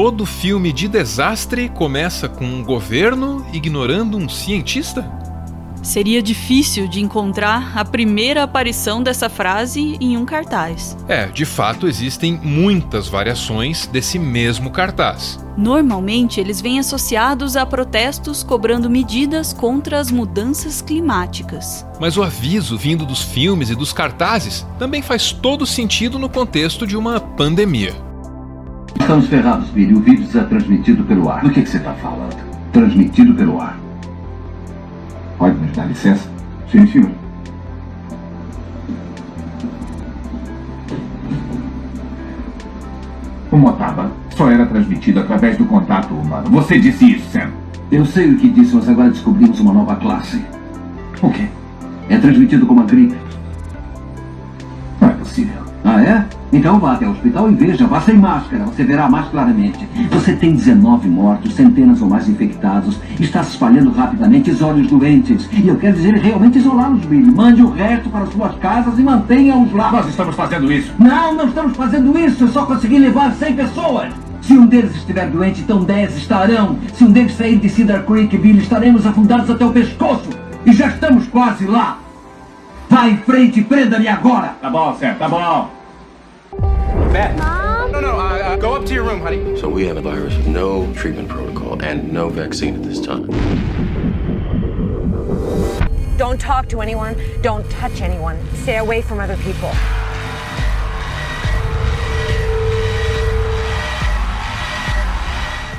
todo filme de desastre começa com um governo ignorando um cientista? Seria difícil de encontrar a primeira aparição dessa frase em um cartaz. É, de fato existem muitas variações desse mesmo cartaz. Normalmente, eles vêm associados a protestos cobrando medidas contra as mudanças climáticas. Mas o aviso vindo dos filmes e dos cartazes também faz todo sentido no contexto de uma pandemia. Estamos ferrados, Billy. O vírus é transmitido pelo ar. Do que, que você está falando? Transmitido pelo ar. Pode me dar licença? Sim, senhor. O Motaba só era transmitido através do contato humano. Você disse isso, Sam. Eu sei o que disse, mas agora descobrimos uma nova classe. O quê? É transmitido como a gripe. Não é possível. Ah, é? Então vá até o hospital e veja, vá sem máscara, você verá mais claramente. Você tem 19 mortos, centenas ou mais infectados, está se espalhando rapidamente, olhos doentes. E eu quero dizer realmente isolá-los, Billy. Mande o resto para suas casas e mantenha-os lá. Nós estamos fazendo isso. Não, não estamos fazendo isso. Eu só consegui levar 100 pessoas. Se um deles estiver doente, então 10 estarão. Se um deles sair de Cedar Creek, Billy, estaremos afundados até o pescoço. E já estamos quase lá. Vá em frente e prenda-me agora. Tá bom, Sam, tá bom. Beth. Mom? No, no, uh, uh, go up to your room, honey. So we have a virus with no treatment protocol and no vaccine at this time. Don't talk to anyone. Don't touch anyone. Stay away from other people.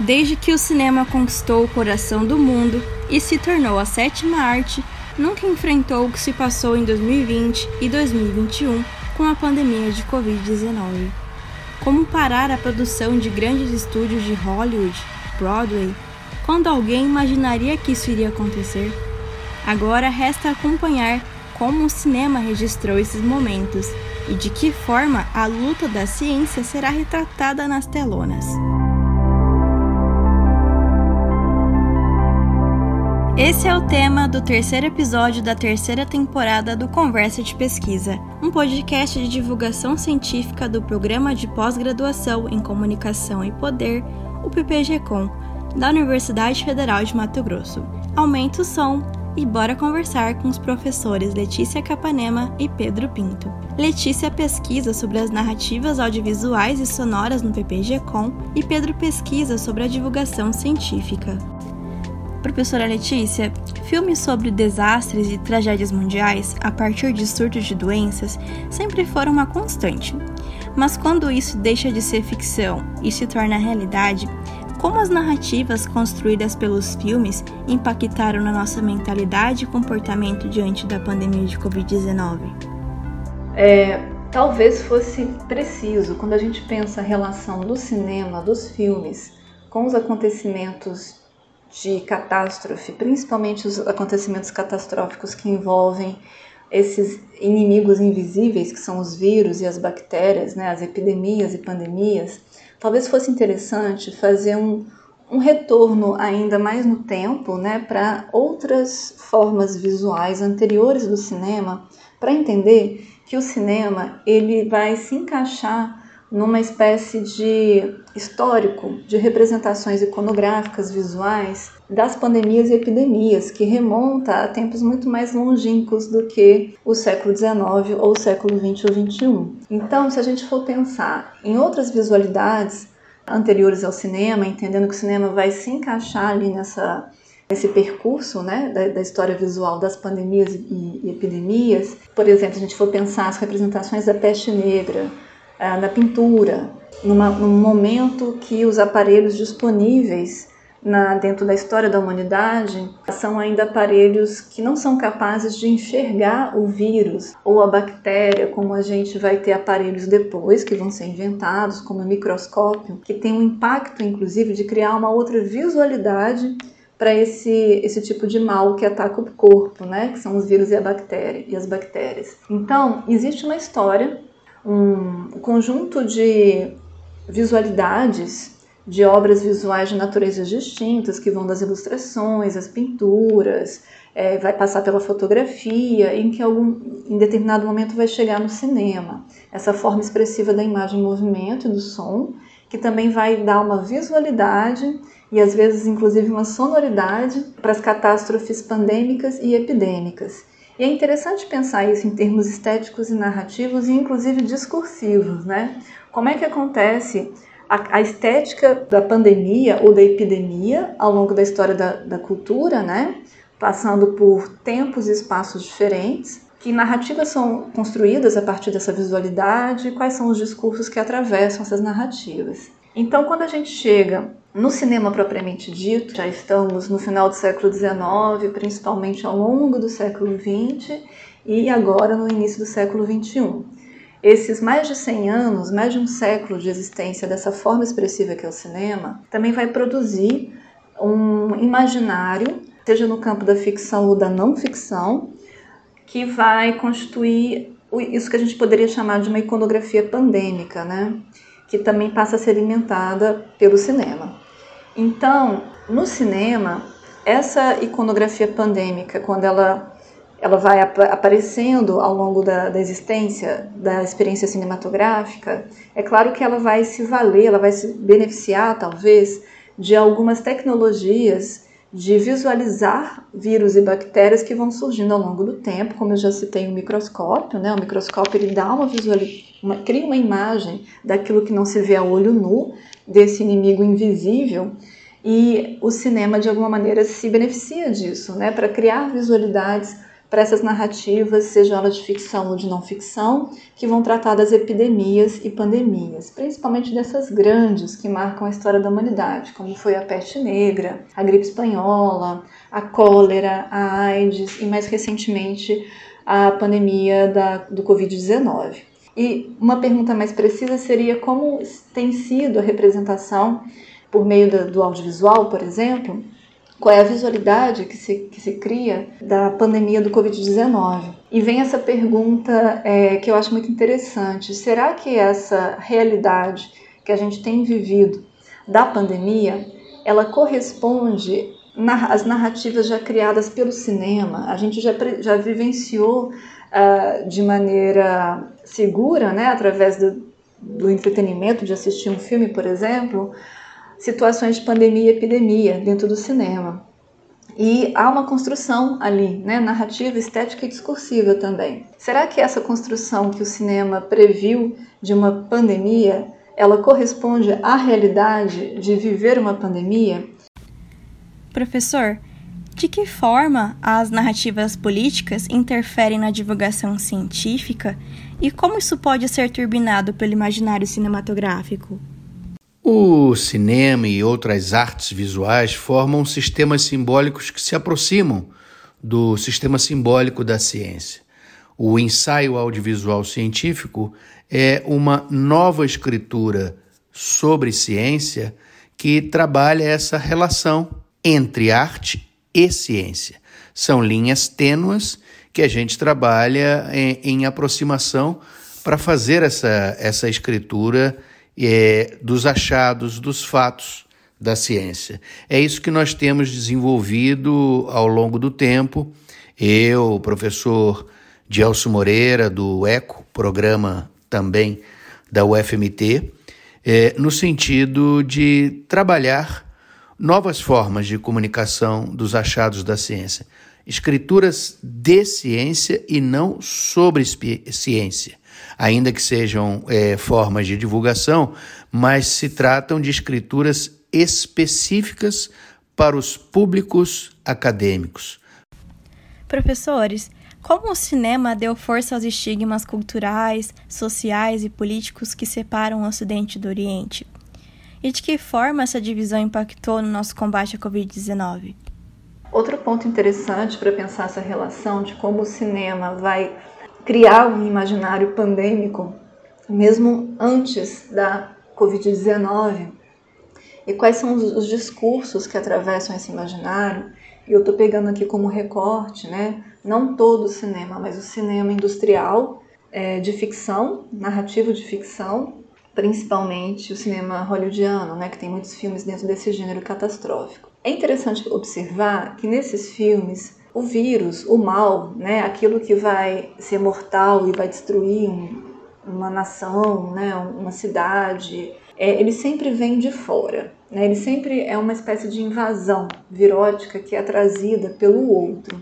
Desde que o cinema conquistou o coração do mundo e se tornou a sétima arte, nunca enfrentou o que se passou em 2020 e 2021 com a pandemia de Covid-19. Como parar a produção de grandes estúdios de Hollywood, Broadway, quando alguém imaginaria que isso iria acontecer? Agora resta acompanhar como o cinema registrou esses momentos e de que forma a luta da ciência será retratada nas telonas. Esse é o tema do terceiro episódio da terceira temporada do Conversa de Pesquisa, um podcast de divulgação científica do Programa de Pós-Graduação em Comunicação e Poder, o PPG-Com, da Universidade Federal de Mato Grosso. Aumenta o som e bora conversar com os professores Letícia Capanema e Pedro Pinto. Letícia pesquisa sobre as narrativas audiovisuais e sonoras no PPG-Com e Pedro pesquisa sobre a divulgação científica. Professora Letícia, filmes sobre desastres e tragédias mundiais a partir de surtos de doenças sempre foram uma constante. Mas quando isso deixa de ser ficção e se torna realidade, como as narrativas construídas pelos filmes impactaram na nossa mentalidade e comportamento diante da pandemia de Covid-19? É, talvez fosse preciso, quando a gente pensa a relação do cinema, dos filmes, com os acontecimentos de catástrofe, principalmente os acontecimentos catastróficos que envolvem esses inimigos invisíveis que são os vírus e as bactérias, né, as epidemias e pandemias, talvez fosse interessante fazer um, um retorno ainda mais no tempo né, para outras formas visuais anteriores do cinema, para entender que o cinema ele vai se encaixar numa espécie de histórico de representações iconográficas visuais das pandemias e epidemias, que remonta a tempos muito mais longínquos do que o século XIX ou o século XX ou XXI. Então, se a gente for pensar em outras visualidades anteriores ao cinema, entendendo que o cinema vai se encaixar ali nessa esse percurso né, da, da, história visual das pandemias e, e epidemias. Por exemplo, se a gente for pensar as representações da peste negra, ah, na pintura, numa, num momento que os aparelhos disponíveis na, dentro da história da humanidade são ainda aparelhos que não são capazes de enxergar o vírus ou a bactéria, como a gente vai ter aparelhos depois que vão ser inventados, como o microscópio, que tem um impacto, inclusive, de criar uma outra visualidade para esse, esse tipo de mal que ataca o corpo, né? que são os vírus e, a bactéria, e as bactérias. Então, existe uma história um conjunto de visualidades de obras visuais de naturezas distintas, que vão das ilustrações, às pinturas, é, vai passar pela fotografia, em que algum, em determinado momento vai chegar no cinema. Essa forma expressiva da imagem em movimento e do som, que também vai dar uma visualidade e às vezes inclusive uma sonoridade para as catástrofes pandêmicas e epidêmicas. E é interessante pensar isso em termos estéticos e narrativos e inclusive discursivos, né? Como é que acontece a, a estética da pandemia ou da epidemia ao longo da história da, da cultura, né? Passando por tempos e espaços diferentes, que narrativas são construídas a partir dessa visualidade, quais são os discursos que atravessam essas narrativas. Então, quando a gente chega no cinema propriamente dito, já estamos no final do século XIX, principalmente ao longo do século XX e agora no início do século XXI. Esses mais de 100 anos, mais de um século de existência dessa forma expressiva que é o cinema, também vai produzir um imaginário, seja no campo da ficção ou da não ficção, que vai constituir isso que a gente poderia chamar de uma iconografia pandêmica, né? Que também passa a ser alimentada pelo cinema. Então, no cinema, essa iconografia pandêmica, quando ela, ela vai ap aparecendo ao longo da, da existência da experiência cinematográfica, é claro que ela vai se valer, ela vai se beneficiar, talvez, de algumas tecnologias de visualizar vírus e bactérias que vão surgindo ao longo do tempo, como eu já citei o microscópio, né? O microscópio ele dá uma uma, cria uma imagem daquilo que não se vê a olho nu, desse inimigo invisível, e o cinema de alguma maneira se beneficia disso, né? Para criar visualidades para essas narrativas, seja elas de ficção ou de não ficção, que vão tratar das epidemias e pandemias, principalmente dessas grandes que marcam a história da humanidade, como foi a peste negra, a gripe espanhola, a cólera, a AIDS e mais recentemente a pandemia da, do Covid-19. E uma pergunta mais precisa seria como tem sido a representação por meio do audiovisual, por exemplo, qual é a visualidade que se, que se cria da pandemia do Covid-19. E vem essa pergunta é, que eu acho muito interessante: será que essa realidade que a gente tem vivido da pandemia ela corresponde às narrativas já criadas pelo cinema? A gente já, já vivenciou uh, de maneira segura, né, através do, do entretenimento, de assistir um filme, por exemplo situações de pandemia e epidemia dentro do cinema. E há uma construção ali, né, narrativa, estética e discursiva também. Será que essa construção que o cinema previu de uma pandemia, ela corresponde à realidade de viver uma pandemia? Professor, de que forma as narrativas políticas interferem na divulgação científica e como isso pode ser turbinado pelo imaginário cinematográfico? O cinema e outras artes visuais formam sistemas simbólicos que se aproximam do sistema simbólico da ciência. O ensaio audiovisual científico é uma nova escritura sobre ciência que trabalha essa relação entre arte e ciência. São linhas tênuas que a gente trabalha em, em aproximação para fazer essa, essa escritura é, dos achados, dos fatos da ciência. É isso que nós temos desenvolvido ao longo do tempo. Eu, o professor Gelson Moreira, do ECO, programa também da UFMT, é, no sentido de trabalhar novas formas de comunicação dos achados da ciência. Escrituras de ciência e não sobre ciência ainda que sejam é, formas de divulgação, mas se tratam de escrituras específicas para os públicos acadêmicos. Professores, como o cinema deu força aos estigmas culturais, sociais e políticos que separam o Ocidente do Oriente? E de que forma essa divisão impactou no nosso combate à Covid-19? Outro ponto interessante para pensar essa relação de como o cinema vai criar um imaginário pandêmico, mesmo antes da Covid-19, e quais são os, os, discursos que atravessam esse imaginário. E eu estou pegando aqui como recorte, né, não todo o cinema, mas o cinema industrial é, de ficção, narrativo de ficção, principalmente o cinema hollywoodiano, né, que tem muitos filmes dentro desse gênero catastrófico. É interessante observar que nesses filmes o vírus, o mal, né, aquilo que vai ser mortal e vai destruir um, uma nação, né, uma cidade, é, ele sempre vem de fora. Né? Ele sempre é uma espécie de invasão virótica que é trazida pelo outro.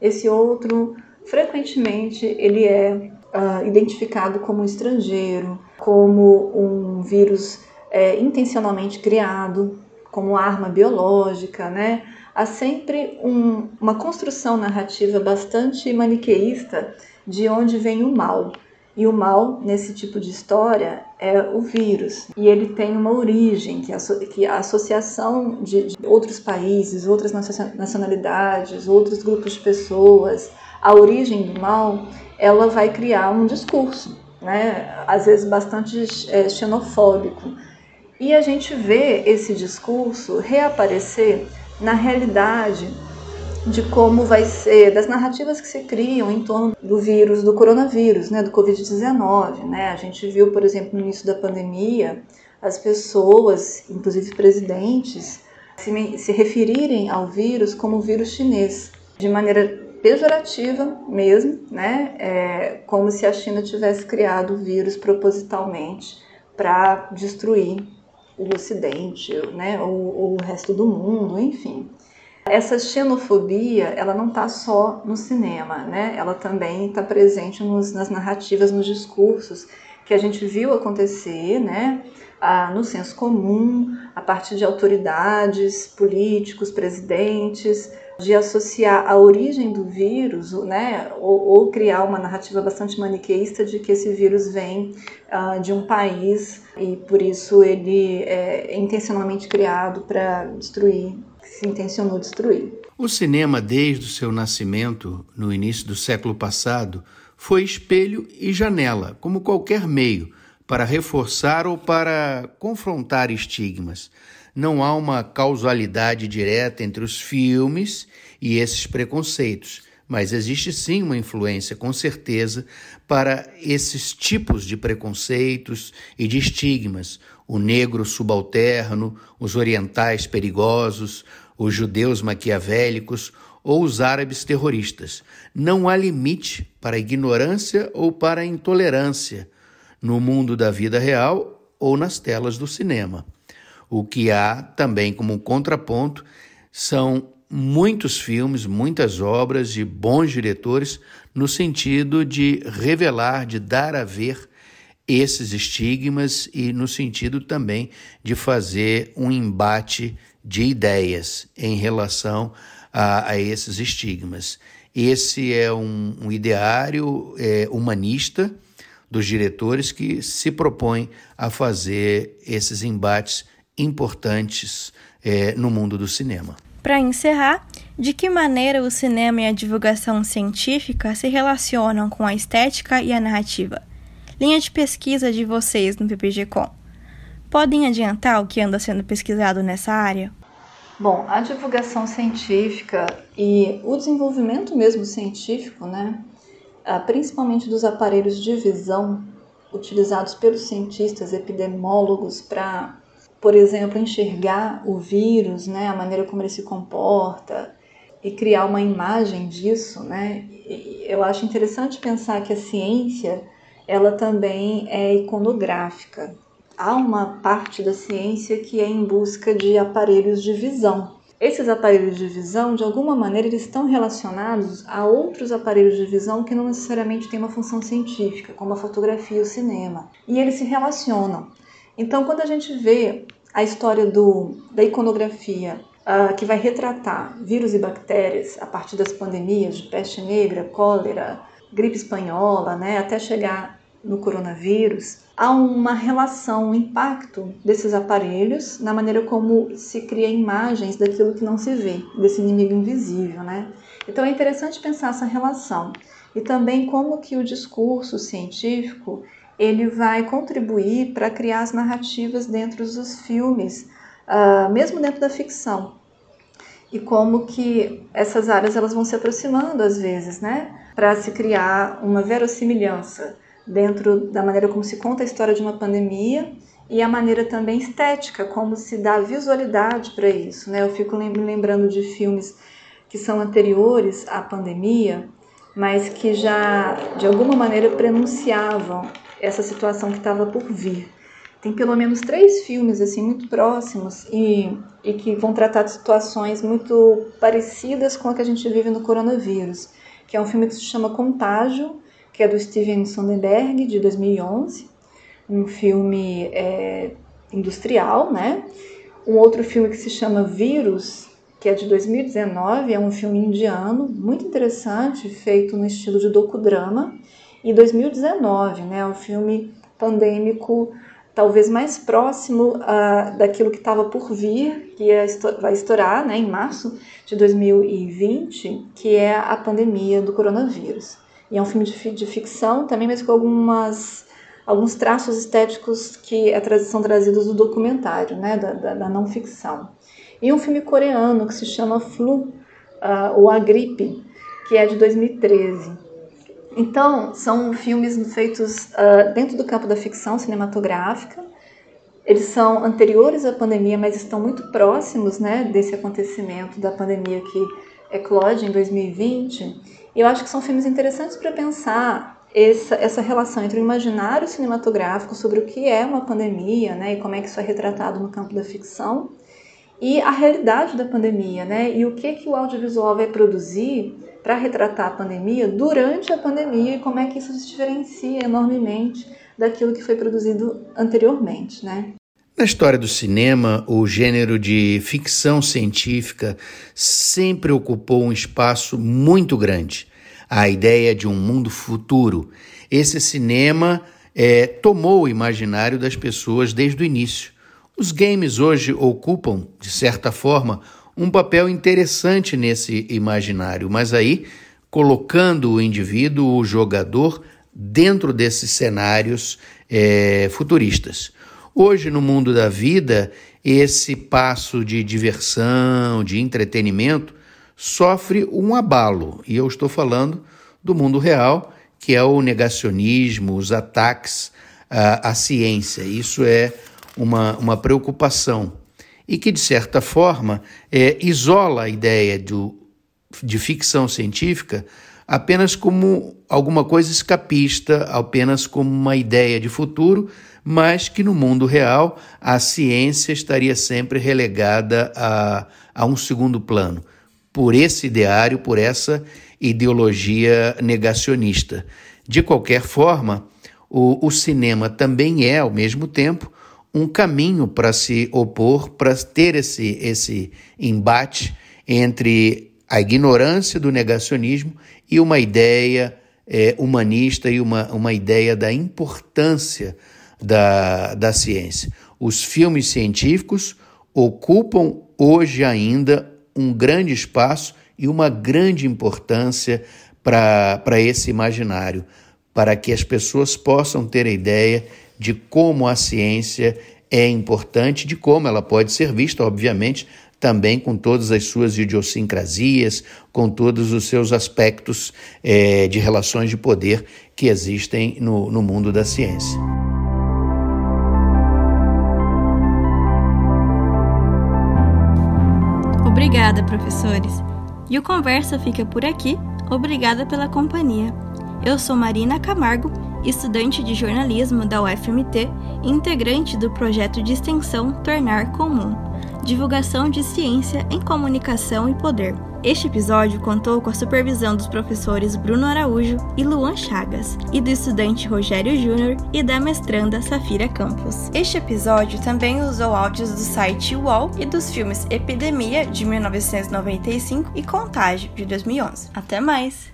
Esse outro, frequentemente, ele é uh, identificado como estrangeiro, como um vírus é, intencionalmente criado, como arma biológica, né? Há sempre um, uma construção narrativa bastante maniqueísta de onde vem o mal. E o mal, nesse tipo de história, é o vírus. E ele tem uma origem, que, a, que a associação de, de outros países, outras nacionalidades, outros grupos de pessoas, a origem do mal, ela vai criar um discurso, né? às vezes bastante é, xenofóbico. E a gente vê esse discurso reaparecer na realidade de como vai ser, das narrativas que se criam em torno do vírus, do coronavírus, né, do Covid-19. Né? A gente viu, por exemplo, no início da pandemia, as pessoas, inclusive presidentes, se, se referirem ao vírus como vírus chinês, de maneira pejorativa mesmo, né? É, como se a China tivesse criado o vírus propositalmente para destruir o Ocidente, né? O resto do mundo, enfim. Essa xenofobia, ela não está só no cinema, né? Ela também está presente nos, nas narrativas, nos discursos que a gente viu acontecer, né? Ah, no senso comum, a partir de autoridades, políticos, presidentes, de associar a origem do vírus, né, ou, ou criar uma narrativa bastante maniqueísta de que esse vírus vem uh, de um país e por isso ele é intencionalmente criado para destruir se intencionou destruir. O cinema, desde o seu nascimento, no início do século passado, foi espelho e janela, como qualquer meio, para reforçar ou para confrontar estigmas. Não há uma causalidade direta entre os filmes e esses preconceitos, mas existe sim uma influência, com certeza, para esses tipos de preconceitos e de estigmas. O negro subalterno, os orientais perigosos, os judeus maquiavélicos ou os árabes terroristas. Não há limite para a ignorância ou para a intolerância no mundo da vida real ou nas telas do cinema. O que há também como contraponto são muitos filmes, muitas obras de bons diretores no sentido de revelar, de dar a ver esses estigmas e no sentido também de fazer um embate de ideias em relação a, a esses estigmas. Esse é um, um ideário é, humanista dos diretores que se propõe a fazer esses embates importantes é, no mundo do cinema. Para encerrar, de que maneira o cinema e a divulgação científica se relacionam com a estética e a narrativa? Linha de pesquisa de vocês no PPG-Com. Podem adiantar o que anda sendo pesquisado nessa área? Bom, a divulgação científica e o desenvolvimento mesmo científico, né, ah, principalmente dos aparelhos de visão utilizados pelos cientistas epidemiólogos para, por exemplo, enxergar o vírus, né, a maneira como ele se comporta e criar uma imagem disso, né? Eu acho interessante pensar que a ciência ela também é iconográfica. Há uma parte da ciência que é em busca de aparelhos de visão. Esses aparelhos de visão, de alguma maneira, eles estão relacionados a outros aparelhos de visão que não necessariamente têm uma função científica, como a fotografia e o cinema. E eles se relacionam. Então, quando a gente vê a história do, da iconografia, uh, que vai retratar vírus e bactérias a partir das pandemias de peste negra, cólera, gripe espanhola, né, até chegar no coronavírus, há uma relação, um impacto desses aparelhos na maneira como se cria imagens daquilo que não se vê, desse inimigo invisível, né? Então é interessante pensar essa relação e também como que o discurso científico ele vai contribuir para criar as narrativas dentro dos filmes, uh, mesmo dentro da ficção e como que essas áreas elas vão se aproximando às vezes, né, para se criar uma verossimilhança dentro da maneira como se conta a história de uma pandemia e a maneira também estética, como se dá visualidade para isso, né? Eu fico lembrando de filmes que são anteriores à pandemia, mas que já de alguma maneira prenunciavam essa situação que estava por vir. tem pelo menos três filmes assim muito próximos e, e que vão tratar de situações muito parecidas com a que a gente vive no coronavírus, que é um filme que se chama Contágio, que é do Steven Soderbergh, de 2011, um filme é, industrial, né? Um outro filme que se chama Vírus, que é de 2019, é um filme indiano, muito interessante, feito no estilo de docudrama. E 2019, né, o filme pandêmico talvez mais próximo uh, daquilo que estava por vir, que é, vai estourar né, em março de 2020, que é a pandemia do coronavírus. E é um filme de, de ficção também, mas com algumas, alguns traços estéticos que é, são trazidos do documentário, né, da, da, da, não ficção. E um filme coreano que se chama Flu, uh, ou A Gripe, que é de 2013. Então, são filmes feitos uh, dentro do campo da ficção cinematográfica. Eles são anteriores à pandemia, mas estão muito próximos né, desse acontecimento da pandemia que eclode em 2020. E eu acho que são filmes interessantes para pensar essa, essa relação entre o imaginário cinematográfico sobre o que é uma pandemia né, e como é que isso é retratado no campo da ficção e a realidade da pandemia, né? E o que que o audiovisual vai produzir para retratar a pandemia durante a pandemia e como é que isso se diferencia enormemente daquilo que foi produzido anteriormente, né? Na história do cinema, o gênero de ficção científica sempre ocupou um espaço muito grande. A ideia de um mundo futuro. Esse cinema é, tomou o imaginário das pessoas desde o início. Os games hoje ocupam, de certa forma, um papel interessante nesse imaginário, mas aí colocando o indivíduo, o jogador, dentro desses cenários é, futuristas. Hoje, no mundo da vida, esse passo de diversão, de entretenimento, sofre um abalo, e eu estou falando do mundo real, que é o negacionismo, os ataques à, à ciência. Isso é uma, uma preocupação e que, de certa forma, é, isola a ideia do, de ficção científica apenas como alguma coisa escapista, apenas como uma ideia de futuro, mas que no mundo real a ciência estaria sempre relegada a, a um segundo plano, por esse ideário, por essa ideologia negacionista. De qualquer forma, o, o cinema também é, ao mesmo tempo, um caminho para se opor, para ter esse, esse embate entre a ignorância do negacionismo e uma ideia é, humanista e uma, uma ideia da importância da, da ciência. Os filmes científicos ocupam hoje ainda um grande espaço e uma grande importância para esse imaginário, para que as pessoas possam ter a ideia de como a ciência é importante, de como ela pode ser vista, obviamente, também com todas as suas idiosincrasias, com todos os seus aspectos é, de relações de poder que existem no, no mundo da ciência. Obrigada, professores. E o Conversa fica por aqui. Obrigada pela companhia. Eu sou Marina Camargo estudante de jornalismo da UFMT e integrante do projeto de extensão Tornar Comum Divulgação de Ciência em Comunicação e Poder. Este episódio contou com a supervisão dos professores Bruno Araújo e Luan Chagas, e do estudante Rogério Júnior e da mestranda Safira Campos. Este episódio também usou áudios do site UOL e dos filmes Epidemia, de 1995, e Contágio, de 2011. Até mais!